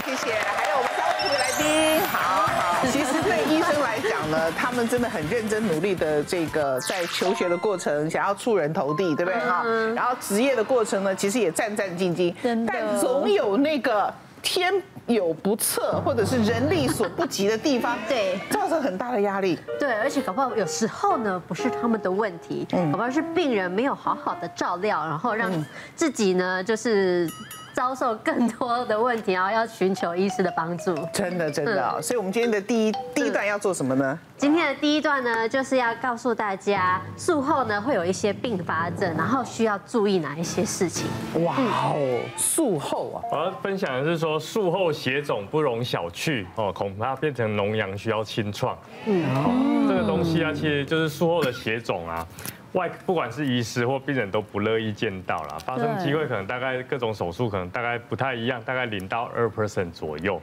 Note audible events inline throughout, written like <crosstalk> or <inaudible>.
谢谢。还有我们三位来宾，好好。其实对医生来讲呢，他们真的很认真努力的这个在求学的过程，想要出人头地，对不对哈？然后职业的过程呢，其实也战战兢兢，但总有那个。天有不测，或者是人力所不及的地方，<laughs> 对，造成很大的压力。对，而且搞不好有时候呢，不是他们的问题，嗯，搞不好是病人没有好好的照料，然后让自己呢，就是。遭受更多的问题，然后要寻求医师的帮助。真的，真的。所以，我们今天的第一第一段要做什么呢？今天的第一段呢，就是要告诉大家，术后呢会有一些并发症，然后需要注意哪一些事情。哇哦，术后啊！我要分享的是说，术后血肿不容小觑哦，恐怕变成脓疡，需要清创。嗯，这个东西啊，其实就是术后的血肿啊。外不管是医师或病人都不乐意见到啦，发生机会可能大概各种手术可能大概不太一样，大概零到二 percent 左右，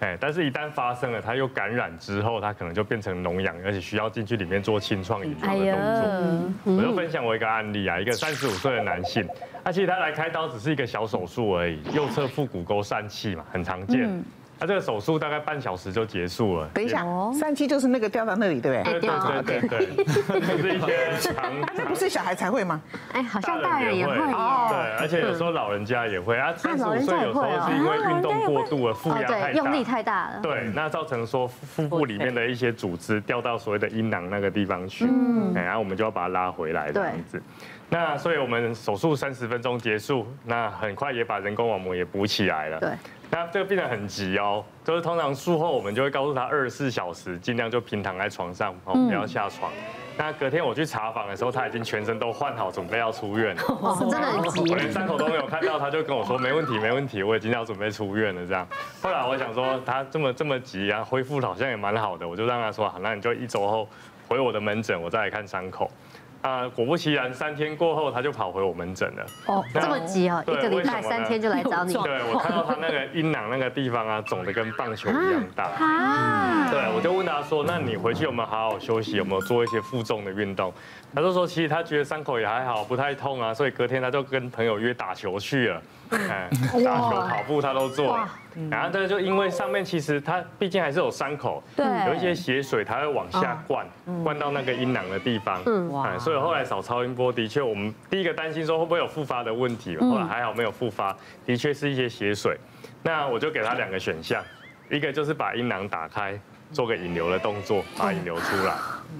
哎，但是一旦发生了，它又感染之后，它可能就变成脓疡，而且需要进去里面做清创引流的动作。我就分享我一个案例啊，一个三十五岁的男性，他其实他来开刀只是一个小手术而已，右侧腹股沟疝气嘛，很常见。他这个手术大概半小时就结束了。等一下，疝气就是那个掉到那里，对不对？对对对对，就 <laughs> 是一些长。那不是小孩才会吗？哎，好像大人也会。对，而且有时候老人家也会啊。三十五岁有时候是因为运动过度了，负压太大，用力太大了。对，那造成说腹部里面的一些组织掉到所谓的阴囊那个地方去，嗯，然后我们就要把它拉回来这样子。那所以我们手术三十分钟结束，那很快也把人工网膜也补起来了。对。那这个病人很急哦，就是通常术后我们就会告诉他二十四小时尽量就平躺在床上哦，不要下床。那隔天我去查房的时候，他已经全身都换好，准备要出院了。<laughs> 哇，真的很急。我连伤口都没有看到，他就跟我说没问题，没问题，我已经要准备出院了。这样，后来我想说他这么这么急啊，恢复好像也蛮好的，我就让他说好，那你就一周后回我的门诊，我再来看伤口。啊，果不其然，三天过后他就跑回我门诊了。哦，这么急哦，一个礼拜三天就来找你。对，我看到他那个阴囊那个地方啊，肿得跟棒球一样大。啊。对，我就问他说：“那你回去有没有好好休息？有没有做一些负重的运动？”他就说：“其实他觉得伤口也还好，不太痛啊。”所以隔天他就跟朋友约打球去了。哎，打球、跑步他都做了。然后这个就因为上面其实他毕竟还是有伤口，对，有一些血水它会往下灌，灌到那个阴囊的地方。嗯，哇。所以后来扫超音波，的确我们第一个担心说会不会有复发的问题，后来还好没有复发，的确是一些血水。那我就给他两个选项，一个就是把阴囊打开，做个引流的动作，把引流出来。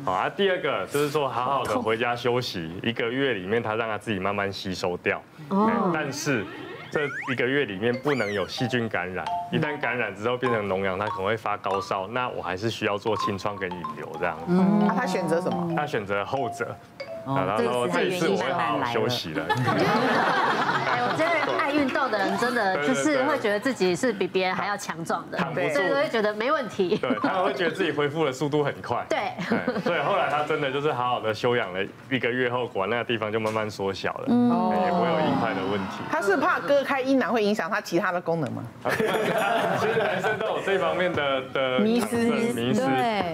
好啊，第二个就是说好好的回家休息，一个月里面他让他自己慢慢吸收掉。哦，但是。这一个月里面不能有细菌感染，一旦感染之后变成脓疡，他可能会发高烧，那我还是需要做清创跟引流这样子。嗯，他选择什么？他选择后者。然后这一次我会好好休息了。<laughs> 哎，我真的爱运动的人真的就是会觉得自己是比别人还要强壮的，对，所以会觉得没问题。对，他们会觉得自己恢复的速度很快。对，所以后来他真的就是好好的休养了一个月后，果然那个地方就慢慢缩小了，也不会有硬块的问题。他是怕割开阴囊会影响他其他的功能吗？其实男生都有这方面的的迷失。迷失，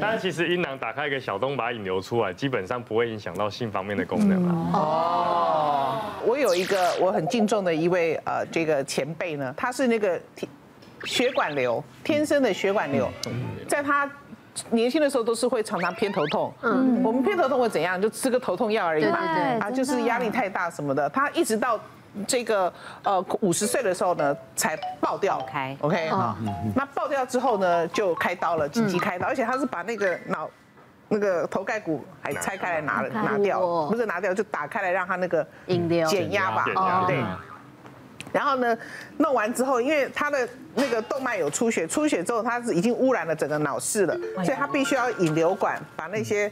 但是其实阴囊打开一个小洞，把它引流出来，基本上不会影响到性方面的功能啊。哦，我有一个我很敬重的一位呃这个前辈呢，他是那个血管瘤，天生的血管瘤，在他年轻的时候都是会常常偏头痛。嗯，我们偏头痛会怎样？就吃个头痛药而已嘛。对，啊，就是压力太大什么的。他一直到这个呃五十岁的时候呢，才爆掉。开，OK 好。那爆掉之后呢，就开刀了，紧急开刀，而且他是把那个脑。那个头盖骨还拆开来拿了拿掉，不是拿掉就打开来让他那个减压吧，对。然后呢，弄完之后，因为他的那个动脉有出血，出血之后他是已经污染了整个脑室了，所以他必须要引流管把那些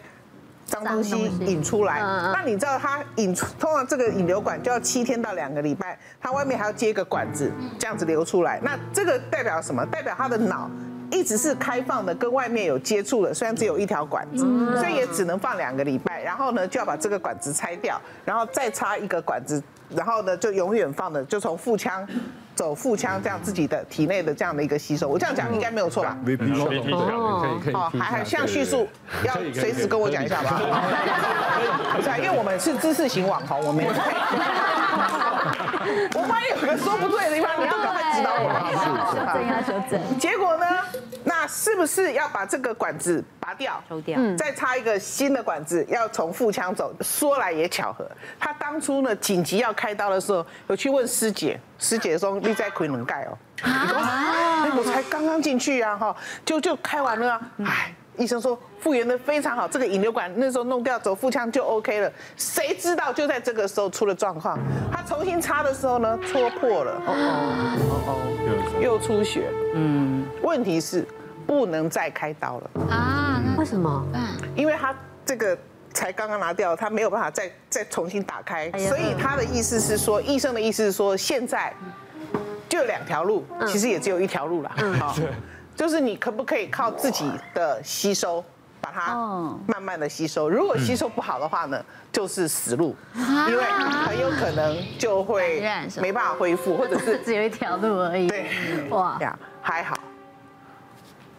脏东西引出来。那你知道他引出，通常这个引流管就要七天到两个礼拜，他外面还要接一个管子，这样子流出来。那这个代表什么？代表他的脑。一直是开放的，跟外面有接触的，虽然只有一条管子，所以也只能放两个礼拜。然后呢，就要把这个管子拆掉，然后再插一个管子，然后呢，就永远放的，就从腹腔走腹腔，这样自己的体内的这样的一个吸收。我这样讲应该没有错吧？没错，可以可以。好，还还像叙述，要随时跟我讲一下吧。不是，因为我们是知识型网红，我们。<laughs> 我发现有个说不对的地方，你要赶快指导我。修正要修正。结果呢？那是不是要把这个管子拔掉，抽掉，再插一个新的管子，要从腹腔走？说来也巧合，他当初呢紧急要开刀的时候，有去问师姐，师姐说你在奎能盖哦。哎，我才刚刚进去呀，哈，就就开完了啊，哎。医生说复原的非常好，这个引流管那时候弄掉走腹腔就 OK 了。谁知道就在这个时候出了状况，他重新插的时候呢，戳破了，哦哦哦哦，又出血。嗯，问题是不能再开刀了啊？为什么？因为他这个才刚刚拿掉，他没有办法再再重新打开，所以他的意思是说，医生的意思是说，现在就两条路，其实也只有一条路了。好。就是你可不可以靠自己的吸收，把它慢慢的吸收。如果吸收不好的话呢，就是死路，因为很有可能就会没办法恢复，或者是 <laughs> 只有一条路而已。对，哇，还好，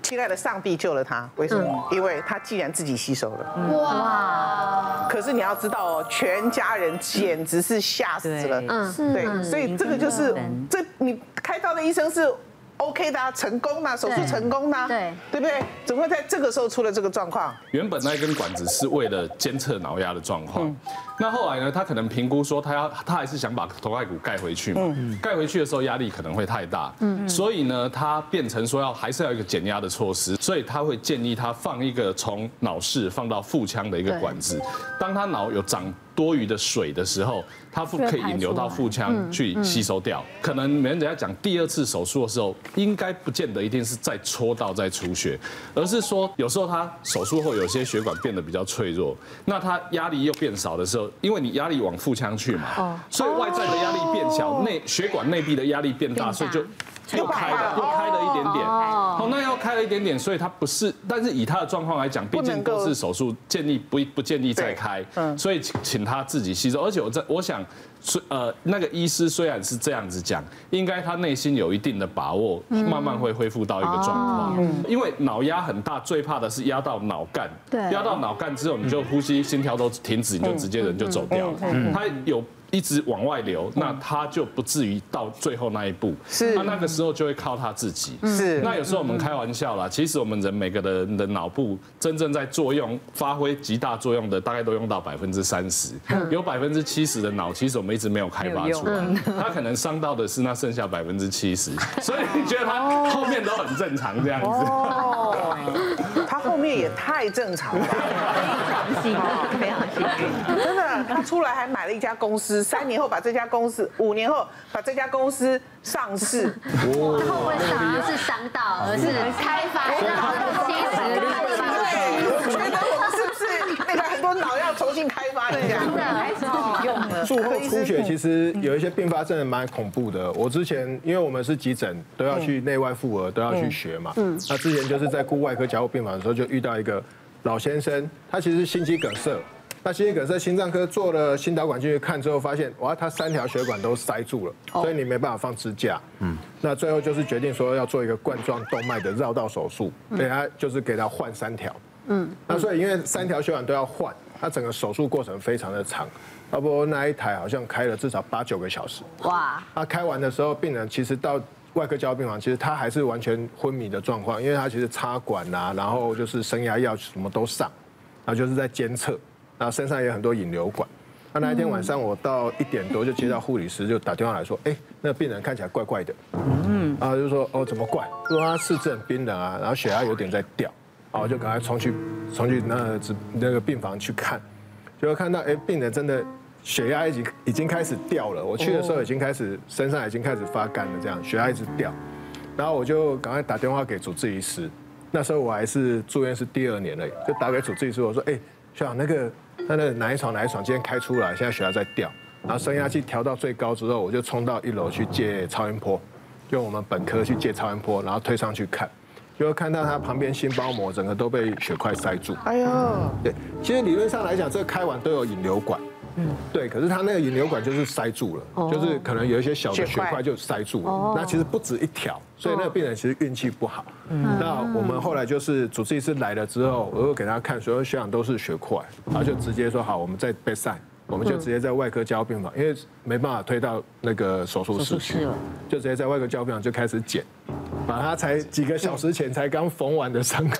亲爱的上帝救了他。为什么？因为他既然自己吸收了。哇！可是你要知道哦，全家人简直是吓死了。嗯，是。对，所以这个就是这你开刀的医生是。OK 的啊，成功嘛，手术成功嘛，对，对不对？怎么会在这个时候出了这个状况？原本那根管子是为了监测脑压的状况，那后来呢，他可能评估说他要，他还是想把头盖骨盖回去嘛，盖回去的时候压力可能会太大，嗯，所以呢，他变成说要还是要一个减压的措施，所以他会建议他放一个从脑室放到腹腔的一个管子，当他脑有长。多余的水的时候，它腹可以引流到腹腔去吸收掉。可能没人家讲第二次手术的时候，应该不见得一定是再戳到再出血，而是说有时候他手术后有些血管变得比较脆弱，那他压力又变少的时候，因为你压力往腹腔去嘛，所以外在的压力变小，内血管内壁的压力变大，所以就。又开了，又开了一点点。哦，那又开了一点点，所以他不是，但是以他的状况来讲，毕竟都是手术，建议不不建议再开。嗯，所以请请他自己吸收。而且我在我想，呃，那个医师虽然是这样子讲，应该他内心有一定的把握，慢慢会恢复到一个状况。嗯，因为脑压很大，最怕的是压到脑干。对，压到脑干之后，你就呼吸、心跳都停止，你就直接人就走掉了。嗯，他有。一直往外流，那他就不至于到最后那一步。是，那那个时候就会靠他自己。是，那有时候我们开玩笑啦，其实我们人每个人的脑部真正在作用、发挥极大作用的，大概都用到百分之三十，有百分之七十的脑，其实我们一直没有开发出来。他可能伤到的是那剩下百分之七十，<laughs> 所以你觉得他后面都很正常这样子？哦，他后面也太正常了，非常幸运，非常幸运，真的，他出来还买了一家公司。三年后把这家公司，五年后把这家公司上市。他会不会想的是商道，而是开发到七十六我觉得我们是不是那个很多脑要重新开发一下？真的还是好用的。术后出血其实有一些并发症蛮恐怖的。我之前因为我们是急诊，都要去内外妇儿都要去学嘛。嗯。那之前就是在顾外科加护病房的时候，就遇到一个老先生，他其实心肌梗塞。那心肌梗塞，心脏科做了心导管进去看之后，发现哇，他三条血管都塞住了，所以你没办法放支架。嗯，那最后就是决定说要做一个冠状动脉的绕道手术，给他就是给他换三条。嗯，那所以因为三条血管都要换，他整个手术过程非常的长，差不多那一台好像开了至少八九个小时。哇，他开完的时候，病人其实到外科交病房，其实他还是完全昏迷的状况，因为他其实插管啊，然后就是升压药什么都上，然后就是在监测。然后身上也有很多引流管，那那一天晚上我到一点多就接到护理师就打电话来说，哎，那个病人看起来怪怪的，嗯，然后就说哦怎么怪？说他四肢很冰冷啊，然后血压有点在掉，然后就赶快冲去冲去那个那个病房去看，就会看到哎病人真的血压已经已经开始掉了，我去的时候已经开始身上已经开始发干了，这样血压一直掉，然后我就赶快打电话给主治医师，那时候我还是住院是第二年了，就打给主治医师我说，哎，学长那个。他那哪一床哪一床今天开出来，现在血压在掉，然后升压器调到最高之后，我就冲到一楼去借超音波，用我们本科去借超音波，然后推上去看，就会看到他旁边心包膜整个都被血块塞住。哎呀，对，其实理论上来讲，这个开完都有引流管。嗯，对，可是他那个引流管就是塞住了，就是可能有一些小的血块就塞住了。那其实不止一条，所以那个病人其实运气不好。那我们后来就是主治医师来了之后，我又给他看，所有血氧都是血块，他就直接说好，我们在 bedside 我们就直接在外科交病房，因为没办法推到那个手术室去，就直接在外科交病房就开始剪，把他才几个小时前才刚缝完的伤口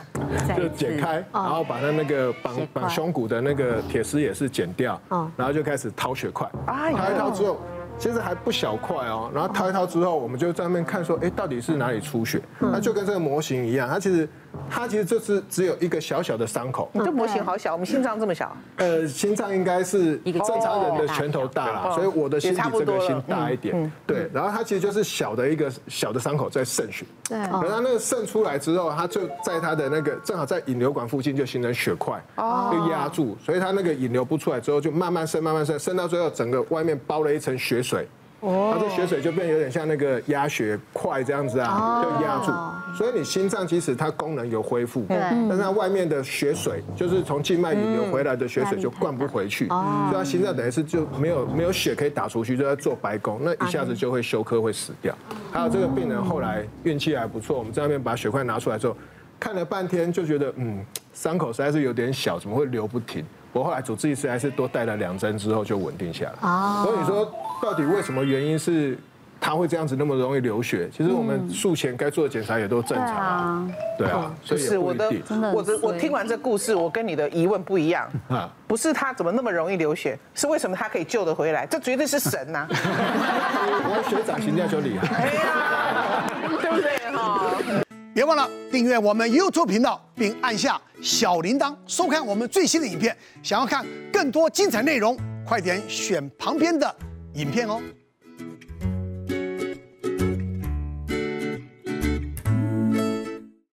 就剪开，然后把他那个绑绑胸骨的那个铁丝也是剪掉，然后就开始掏血块，掏一掏之后。其实还不小块哦，然后掏一掏之后，我们就在那边看说，哎，到底是哪里出血？那就跟这个模型一样，它其实。它其实就是只有一个小小的伤口。你这模型好小，我们心脏这么小。呃，心脏应该是正常人的拳头大了，所以我的心比这个心大一点。对，然后它其实就是小的一个小的伤口在渗血。对。然后那个渗出来之后，它就在它的那个正好在引流管附近就形成血块，就压住，所以它那个引流不出来之后，就慢慢渗，慢慢渗，渗到最后整个外面包了一层血水。哦它这血水就变有点像那个压血块这样子啊，就压住。所以你心脏即使它功能有恢复，但是它外面的血水就是从静脉引流回来的血水就灌不回去，所以它心脏等于是就没有没有血可以打出去，就在做白工，那一下子就会休克会死掉。还有这个病人后来运气还不错，我们在那边把血块拿出来之后，看了半天就觉得嗯，伤口实在是有点小，怎么会流不停？我后来主治医师还是多带了两针之后就稳定下来。所以你说。到底为什么原因是他会这样子那么容易流血？其实我们术前该做的检查也都正常啊。对啊，所以是我的，我的，我听完这故事，我跟你的疑问不一样 <laughs> 啊。不是他怎么那么容易流血，是为什么他可以救得回来？这绝对是神呐！<laughs> 我学长形象就厉害。<laughs> 哎呀，对不对哈？别忘了订阅我们 YouTube 频道，并按下小铃铛，收看我们最新的影片。想要看更多精彩内容，快点选旁边的影片哦。